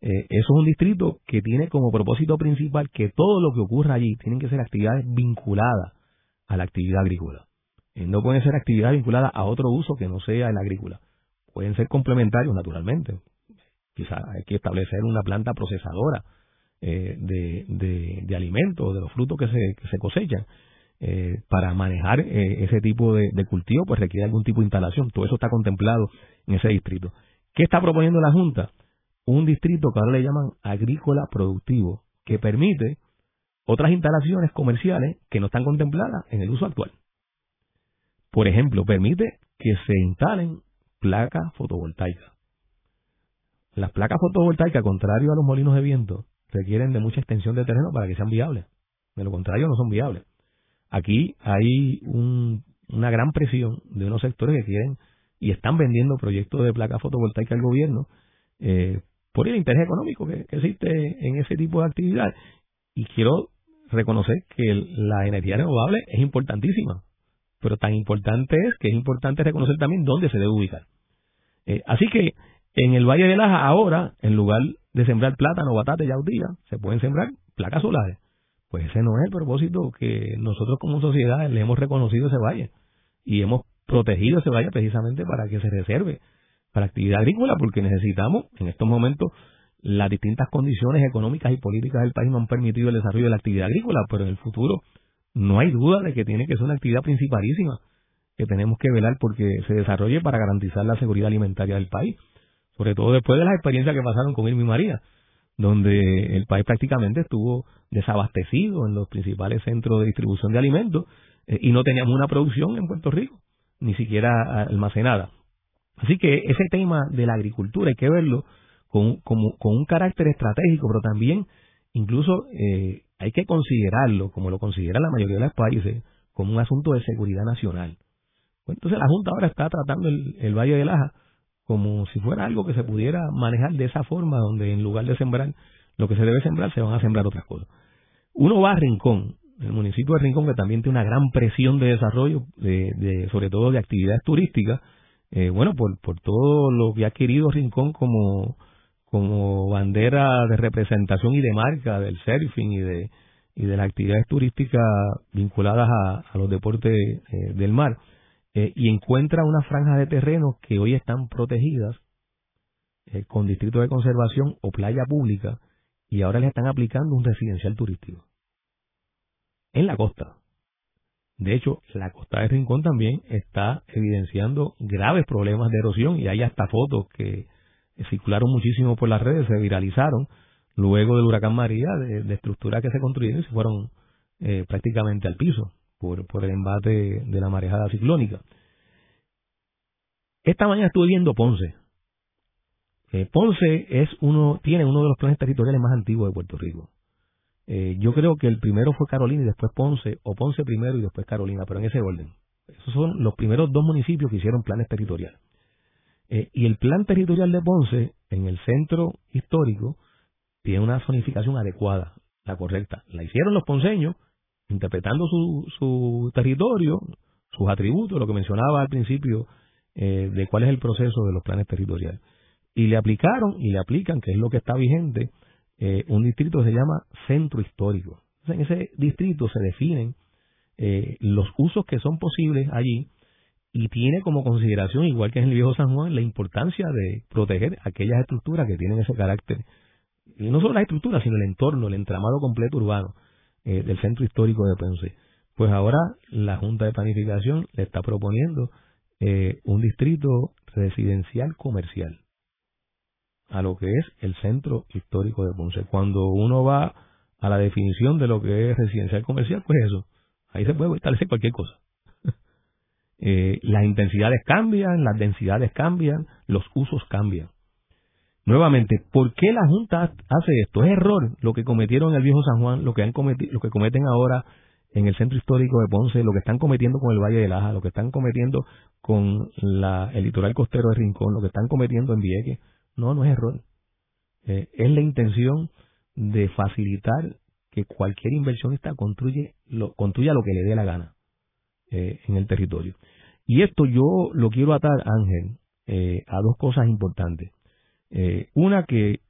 Eh, eso es un distrito que tiene como propósito principal que todo lo que ocurra allí tienen que ser actividades vinculadas a la actividad agrícola. Eh, no pueden ser actividades vinculadas a otro uso que no sea el agrícola. Pueden ser complementarios, naturalmente. Quizás hay que establecer una planta procesadora eh, de, de, de alimentos, de los frutos que se, que se cosechan. Eh, para manejar eh, ese tipo de, cultivo, pues requiere algún tipo de instalación. Todo eso está contemplado en ese distrito. ¿Qué está proponiendo la Junta? Un distrito que ahora le llaman agrícola productivo, que permite otras instalaciones comerciales que no están contempladas en el uso actual. Por ejemplo, permite que se instalen placas fotovoltaicas las placas fotovoltaicas, contrario a los molinos de viento, requieren de mucha extensión de terreno para que sean viables. De lo contrario, no son viables. Aquí hay una gran presión de unos sectores que quieren y están vendiendo proyectos de placas fotovoltaicas al gobierno eh, por el interés económico que, existe en ese tipo de actividad. Y quiero reconocer que la energía renovable es importantísima, pero tan importante es que es importante reconocer también dónde se debe ubicar. Eh, así que en el Valle de Laja ahora, en lugar de sembrar plátano, batata y yautía, se pueden sembrar placas solares. Pues ese no es el propósito que nosotros como sociedad le hemos reconocido ese valle y hemos protegido ese valle precisamente para que se reserve para actividad agrícola porque necesitamos en estos momentos las distintas condiciones económicas y políticas del país no han permitido el desarrollo de la actividad agrícola, pero en el futuro no hay duda de que tiene que ser una actividad principalísima que tenemos que velar porque se desarrolle para garantizar la seguridad alimentaria del país, sobre todo después de las experiencias que pasaron con Irma y María, donde el país prácticamente estuvo desabastecido en los principales centros de distribución de alimentos eh, y no teníamos una producción en Puerto Rico, ni siquiera almacenada. Así que ese tema de la agricultura hay que verlo con, con un carácter estratégico, pero también incluso eh, hay que considerarlo, como lo considera la mayoría de los países, como un asunto de seguridad nacional. Entonces la Junta ahora está tratando el, el Valle de Laja como si fuera algo que se pudiera manejar de esa forma, donde en lugar de sembrar lo que se debe sembrar, se van a sembrar otras cosas. Uno va a Rincón, el municipio de Rincón, que también tiene una gran presión de desarrollo, de, sobre todo de actividades turísticas, eh, bueno, por, por todo lo que ha adquirido Rincón como, como bandera de representación y de marca del surfing y de, y de las actividades turísticas vinculadas a, los deportes eh, del mar. Eh, y encuentra una franja de terrenos que hoy están protegidas eh, con distritos de conservación o playa pública y ahora le están aplicando un residencial turístico en la costa. De hecho, la costa de Rincón también está evidenciando graves problemas de erosión y hay hasta fotos que circularon muchísimo por las redes, se viralizaron luego del huracán María de, estructuras que se construyeron y se fueron eh, prácticamente al piso por, por el embate de la marejada ciclónica. Esta mañana estuve viendo Ponce. Eh, Ponce es uno, tiene uno de los planes territoriales más antiguos de Puerto Rico. Eh, yo creo que el primero fue Carolina y después Ponce, o Ponce primero y después Carolina, pero en ese orden. Esos son los primeros dos municipios que hicieron planes territoriales. Eh, y el plan territorial de Ponce, en el centro histórico, tiene una zonificación adecuada, la correcta. La hicieron los ponceños interpretando su, su territorio, sus atributos, lo que mencionaba al principio eh, de cuál es el proceso de los planes territoriales. Y le aplicaron y le aplican, que es lo que está vigente, eh, un distrito que se llama centro histórico. en ese distrito se definen eh, los usos que son posibles allí y tiene como consideración, igual que en el viejo San Juan, la importancia de proteger aquellas estructuras que tienen ese carácter. Y no solo las estructuras, sino el entorno, el entramado completo urbano. Eh, del centro histórico de Ponce. Pues ahora la Junta de Planificación le está proponiendo eh, un distrito residencial comercial a lo que es el centro histórico de Ponce. Cuando uno va a la definición de lo que es residencial comercial, pues eso, ahí se puede establecer cualquier cosa. eh, las intensidades cambian, las densidades cambian, los usos cambian. Nuevamente, ¿por qué la Junta hace esto? Es error lo que cometieron en el viejo San Juan, lo que han cometido, lo que cometen ahora en el centro histórico de Ponce, lo que están cometiendo con el Valle de Laja, lo que están cometiendo con el litoral costero de Rincón, lo que están cometiendo en Vieques. No, no es error. Eh, es la intención de facilitar que cualquier inversionista construye, lo, construya lo que le dé la gana eh, en el territorio. Y esto yo lo quiero atar, Ángel, eh, a dos cosas importantes. Eh, una que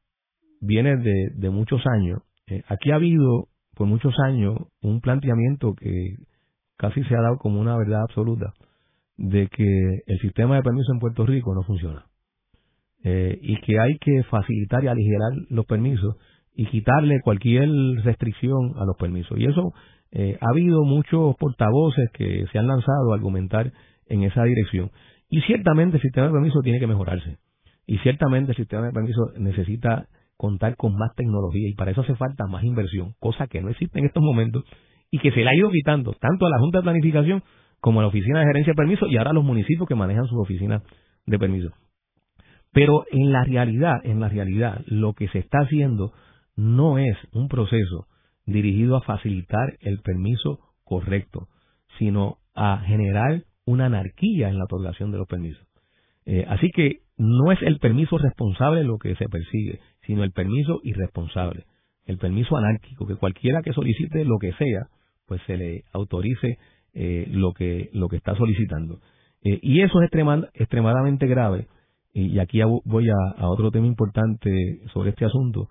viene de, muchos años. Eh, aquí ha habido por muchos años un planteamiento que casi se ha dado como una verdad absoluta de que el sistema de permisos en Puerto Rico no funciona eh, y que hay que facilitar y aligerar los permisos y quitarle cualquier restricción a los permisos. Y eso ha habido muchos portavoces que se han lanzado a argumentar en esa dirección. Y ciertamente el sistema de permisos tiene que mejorarse. Y ciertamente el sistema de permiso necesita contar con más tecnología y para eso hace falta más inversión, cosa que no existe en estos momentos y que se le ha ido quitando tanto a la Junta de Planificación como a la Oficina de Gerencia de Permisos y ahora a los municipios que manejan sus oficinas de permiso. Pero en la realidad, en la realidad, lo que se está haciendo no es un proceso dirigido a facilitar el permiso correcto, sino a generar una anarquía en la otorgación de los permisos. Eh, así que no es el permiso responsable lo que se persigue, sino el permiso irresponsable, el permiso anárquico, que cualquiera que solicite lo que sea, pues se le autorice eh, lo, que, lo que está solicitando. Eh, y eso es extremadamente grave, y aquí voy a, otro tema importante sobre este asunto.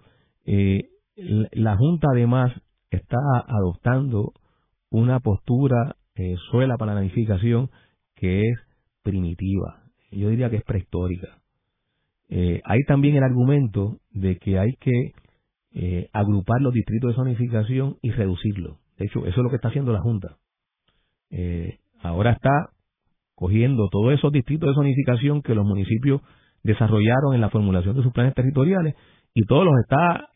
la Junta además está adoptando una postura suela para la nidificación que es primitiva, yo diría que es prehistórica. Eh, hay también el argumento de que hay que eh, agrupar los distritos de zonificación y reducirlos. De hecho, eso es lo que está haciendo la Junta. Eh, ahora está cogiendo todos esos distritos de zonificación que los municipios desarrollaron en la formulación de sus planes territoriales y todos los está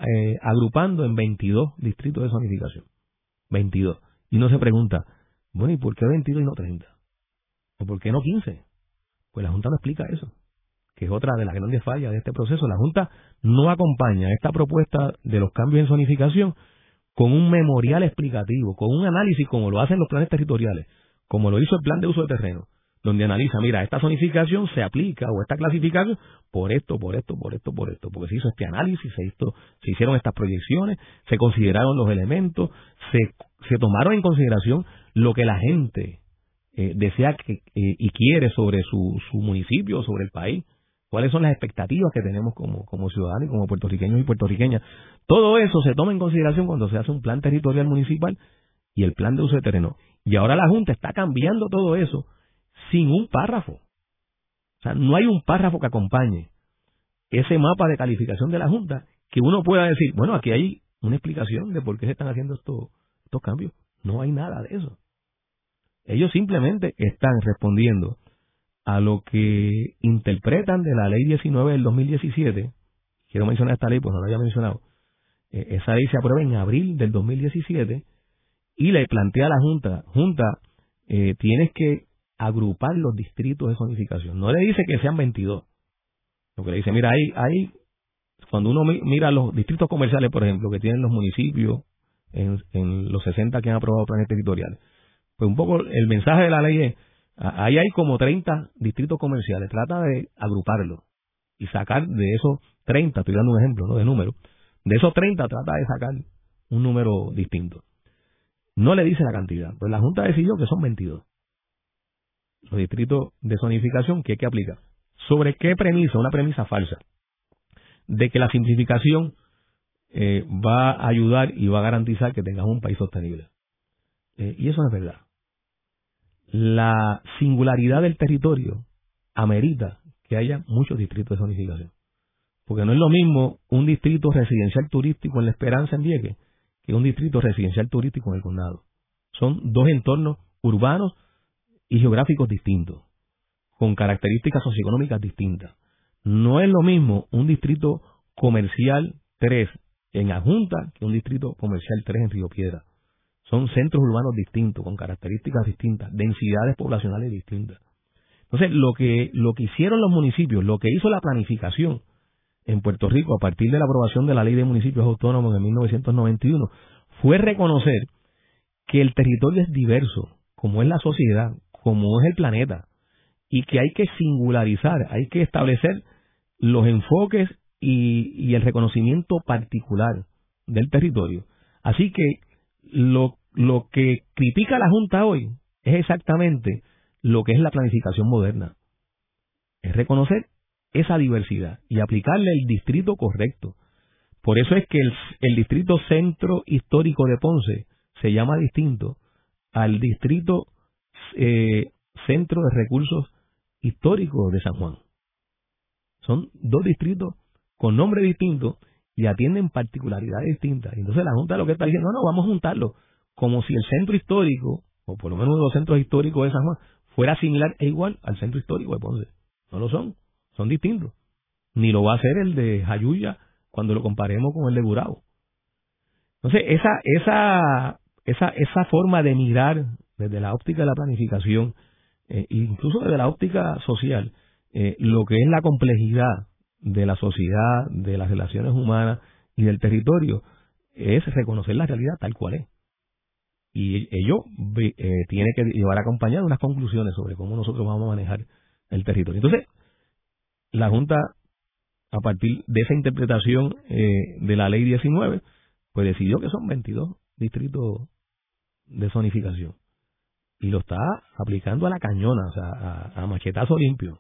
agrupando en 22 distritos de zonificación. 22. Y uno se pregunta, bueno, ¿y por qué 22 y no 30? ¿O por qué no 15? Pues la Junta no explica eso, que es otra de las grandes fallas de este proceso. La Junta no acompaña esta propuesta de los cambios en zonificación con un memorial explicativo, con un análisis como lo hacen los planes territoriales, como lo hizo el plan de uso de terreno, donde analiza, mira, esta zonificación se aplica o esta clasificación por esto, por esto, por esto, por esto, porque se hizo este análisis, se, hizo, se hicieron estas proyecciones, se consideraron los elementos, se, se tomaron en consideración lo que la gente eh, desea que, eh, y quiere sobre su, su municipio, sobre el país, cuáles son las expectativas que tenemos como, como ciudadanos y como puertorriqueños y puertorriqueñas. Todo eso se toma en consideración cuando se hace un plan territorial municipal y el plan de uso de terreno. Y ahora la Junta está cambiando todo eso sin un párrafo. O sea, no hay un párrafo que acompañe ese mapa de calificación de la Junta que uno pueda decir, bueno, aquí hay una explicación de por qué se están haciendo estos, estos cambios. No hay nada de eso. Ellos simplemente están respondiendo a lo que interpretan de la ley 19 del 2017. Quiero mencionar esta ley, pues no la había mencionado. Eh, esa ley se aprueba en abril del 2017 y le plantea a la Junta, Junta, eh, tienes que agrupar los distritos de zonificación. No le dice que sean 22. Lo que le dice, mira, ahí, ahí cuando uno mira los distritos comerciales, por ejemplo, que tienen los municipios en, en los 60 que han aprobado planes territoriales, pues un poco el mensaje de la ley es, ahí hay como 30 distritos comerciales, trata de agruparlos y sacar de esos 30, estoy dando un ejemplo de número, de esos 30 trata de sacar un número distinto. No le dice la cantidad, pues la Junta decidió que son 22. Los distritos de zonificación que hay que aplicar. ¿Sobre qué premisa? Una premisa falsa. De que la simplificación eh, va a ayudar y va a garantizar que tengamos un país sostenible. Eh, y eso no es verdad la singularidad del territorio amerita que haya muchos distritos de zonificación. Porque no es lo mismo un distrito residencial turístico en La Esperanza, en Vieques, que un distrito residencial turístico en el condado. Son dos entornos urbanos y geográficos distintos, con características socioeconómicas distintas. No es lo mismo un distrito comercial 3 en Adjunta que un distrito comercial 3 en Río Piedra. Son centros urbanos distintos, con características distintas, densidades poblacionales distintas. Entonces, lo que, lo que hicieron los municipios, lo que hizo la planificación en Puerto Rico a partir de la aprobación de la Ley de Municipios Autónomos en 1991, fue reconocer que el territorio es diverso, como es la sociedad, como es el planeta, y que hay que singularizar, hay que establecer los enfoques y, y el reconocimiento particular del territorio. Así que lo lo que critica la Junta hoy es exactamente lo que es la planificación moderna. Es reconocer esa diversidad y aplicarle el distrito correcto. Por eso es que el, distrito centro histórico de Ponce se llama distinto al distrito eh, centro de recursos históricos de San Juan. Son dos distritos con nombres distintos y atienden particularidades distintas. Entonces la Junta lo que está diciendo, no, no, vamos a juntarlo como si el centro histórico, o por lo menos los centros históricos de San Juan, fuera similar e igual al centro histórico de Ponce. No lo son, son distintos. Ni lo va a ser el de Jayuya cuando lo comparemos con el de Burao. Entonces, esa, esa, esa, esa forma de mirar desde la óptica de la planificación, eh, incluso desde la óptica social, eh, lo que es la complejidad de la sociedad, de las relaciones humanas y del territorio es reconocer la realidad tal cual es. Y ello eh, tiene que llevar acompañado unas conclusiones sobre cómo nosotros vamos a manejar el territorio. Entonces, la Junta, a partir de esa interpretación eh, de la ley 19, pues decidió que son 22 distritos de zonificación. Y lo está aplicando a la cañona, o sea, a, machetazo limpio.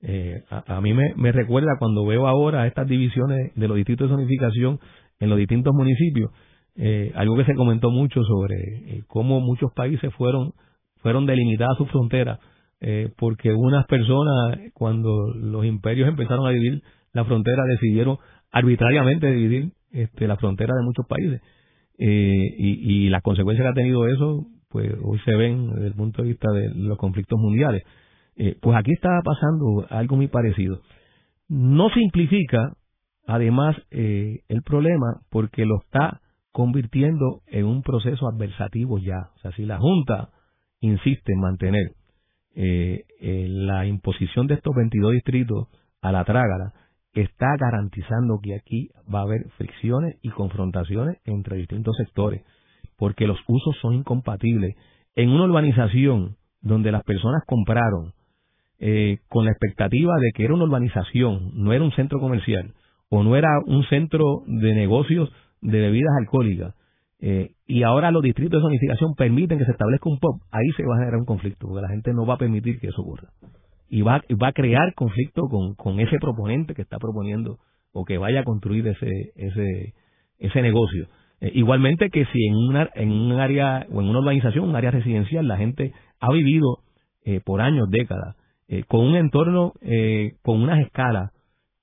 Eh, a, mí me, me, recuerda cuando veo ahora estas divisiones de los distritos de zonificación en los distintos municipios, eh, algo que se comentó mucho sobre eh, cómo muchos países fueron, fueron delimitadas sus fronteras, eh, porque unas personas, cuando los imperios empezaron a dividir la frontera, decidieron arbitrariamente dividir este, la frontera de muchos países. y, y las consecuencias que ha tenido eso, pues hoy se ven desde el punto de vista de los conflictos mundiales. pues aquí está pasando algo muy parecido. No simplifica, además, el problema porque lo está convirtiendo en un proceso adversativo ya. O sea, si la Junta insiste en mantener eh, eh, la imposición de estos 22 distritos a la trágala, está garantizando que aquí va a haber fricciones y confrontaciones entre distintos sectores, porque los usos son incompatibles. En una urbanización donde las personas compraron eh, con la expectativa de que era una urbanización, no era un centro comercial o no era un centro de negocios de bebidas alcohólicas eh, y ahora los distritos de zonificación permiten que se establezca un POP, ahí se va a generar un conflicto, porque la gente no va a permitir que eso ocurra. Y va, va a crear conflicto con, con ese proponente que está proponiendo o que vaya a construir ese, ese, ese negocio. Eh, igualmente que si en, una, en un área o en una urbanización, un área residencial, la gente ha vivido eh, por años, décadas, con un entorno, con unas escalas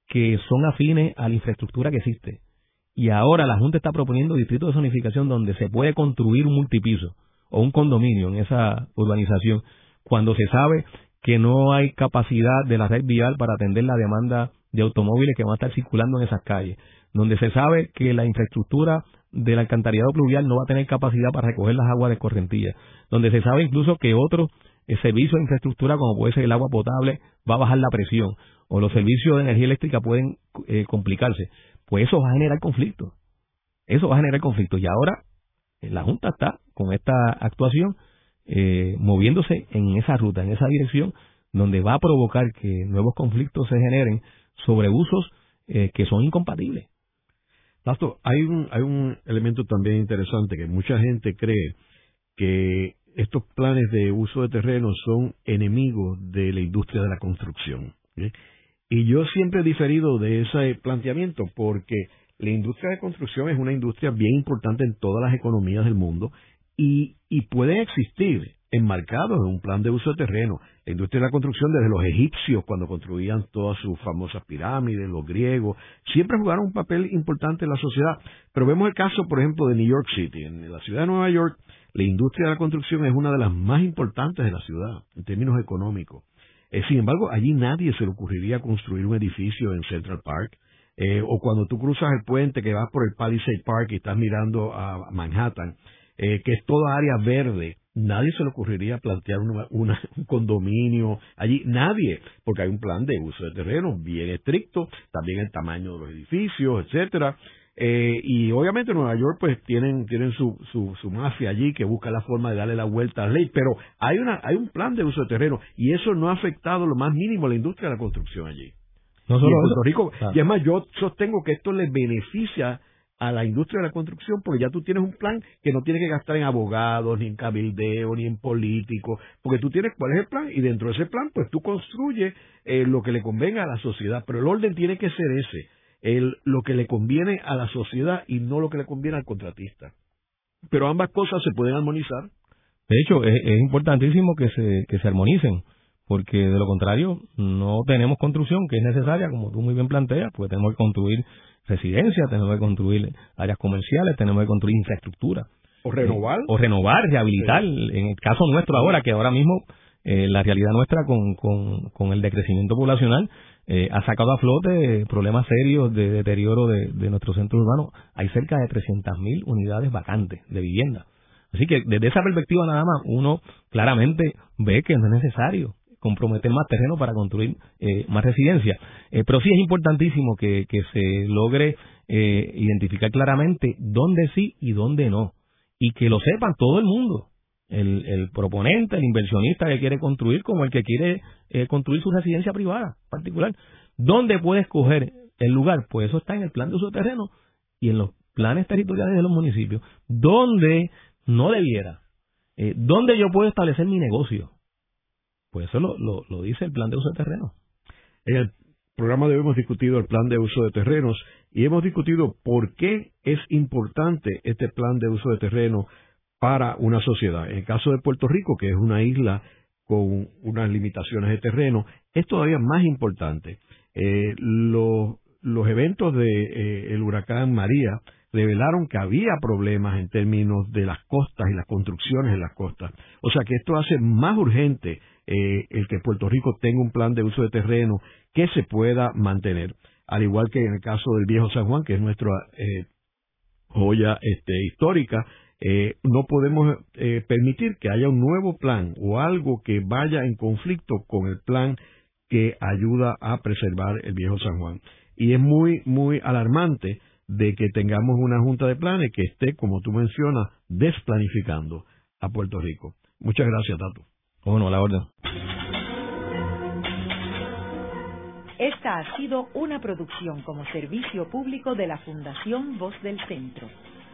que son afines a la infraestructura que existe y ahora la Junta está proponiendo distritos de zonificación donde se puede construir un multipiso o un condominio en esa urbanización cuando se sabe que no hay capacidad de la red vial para atender la demanda de automóviles que van a estar circulando en esas calles, donde se sabe que la infraestructura del alcantarillado pluvial no va a tener capacidad para recoger las aguas de correntilla, donde se sabe incluso que otros eh, servicios de infraestructura como puede ser el agua potable va a bajar la presión o los servicios de energía eléctrica pueden eh, complicarse pues eso va a generar conflicto. Eso va a generar conflicto. Y ahora eh, la Junta está con esta actuación eh, moviéndose en esa ruta, en esa dirección, donde va a provocar que nuevos conflictos se generen sobre usos eh, que son incompatibles. Pasto, hay un, hay un elemento también interesante que mucha gente cree que estos planes de uso de terreno son enemigos de la industria de la construcción. Y yo siempre he diferido de ese planteamiento porque la industria de construcción es una industria bien importante en todas las economías del mundo y, y pueden existir enmarcados en un plan de uso de terreno. La industria de la construcción desde los egipcios cuando construían todas sus famosas pirámides, los griegos, siempre jugaron un papel importante en la sociedad. Pero vemos el caso, por ejemplo, de New York City. En la ciudad de Nueva York, la industria de la construcción es una de las más importantes de la ciudad en términos económicos. Eh, sin embargo, allí nadie se le ocurriría construir un edificio en Central Park. Eh, o cuando tú cruzas el puente que vas por el Palisade Park y estás mirando a Manhattan, eh, que es toda área verde, nadie se le ocurriría plantear un condominio allí, nadie, porque hay un plan de uso de terreno bien estricto, también el tamaño de los edificios, etcétera. Eh, y obviamente Nueva York pues tienen tienen su, su, su mafia allí que busca la forma de darle la vuelta a la ley, pero hay una hay un plan de uso de terreno y eso no ha afectado lo más mínimo a la industria de la construcción allí. No solo en Puerto Rico, y además yo sostengo que esto le beneficia a la industria de la construcción porque ya tú tienes un plan que no tienes que gastar en abogados, ni en cabildeo, ni en políticos, porque tú tienes cuál es el plan y dentro de ese plan pues tú construyes eh, lo que le convenga a la sociedad, pero el orden tiene que ser ese el, lo que le conviene a la sociedad y no lo que le conviene al contratista. Pero ambas cosas se pueden armonizar. De hecho, es, importantísimo que se, que se armonicen, porque de lo contrario no tenemos construcción que es necesaria, como tú muy bien planteas, porque tenemos que construir residencias, tenemos que construir áreas comerciales, tenemos que construir infraestructura. O renovar. o renovar, rehabilitar. En el caso nuestro ahora, que ahora mismo eh, la realidad nuestra con, con, con el decrecimiento poblacional eh, ha sacado a flote problemas serios de deterioro de, nuestro centro urbano. Hay cerca de 300.000 unidades vacantes de vivienda. Así que desde esa perspectiva nada más uno claramente ve que no es necesario comprometer más terreno para construir eh, más residencia. Eh, pero sí es importantísimo que, que se logre eh, identificar claramente dónde sí y dónde no. Y que lo sepan todo el mundo. El, el proponente, el inversionista que quiere construir, como el que quiere construir su residencia privada particular. ¿Dónde puede escoger el lugar? Pues eso está en el plan de uso de terreno y en los planes territoriales de los municipios. ¿Dónde no debiera? ¿Dónde yo puedo establecer mi negocio? Pues eso lo, lo, dice el plan de uso de terrenos. En el programa de hoy hemos discutido el plan de uso de terrenos y hemos discutido por qué es importante este plan de uso de terreno para una sociedad. En el caso de Puerto Rico, que es una isla con unas limitaciones de terreno, es todavía más importante. Eh, los, eventos del de, eh, huracán María revelaron que había problemas en términos de las costas y las construcciones en las costas. O sea que esto hace más urgente eh, el que Puerto Rico tenga un plan de uso de terreno que se pueda mantener. Al igual que en el caso del viejo San Juan, que es nuestra eh, joya este, histórica, eh, no podemos permitir que haya un nuevo plan o algo que vaya en conflicto con el plan que ayuda a preservar el viejo San Juan. Y es muy, muy alarmante de que tengamos una junta de planes que esté, como tú mencionas, desplanificando a Puerto Rico. Muchas gracias, Tato. Bueno, a la orden. Esta ha sido una producción como servicio público de la Fundación Voz del Centro.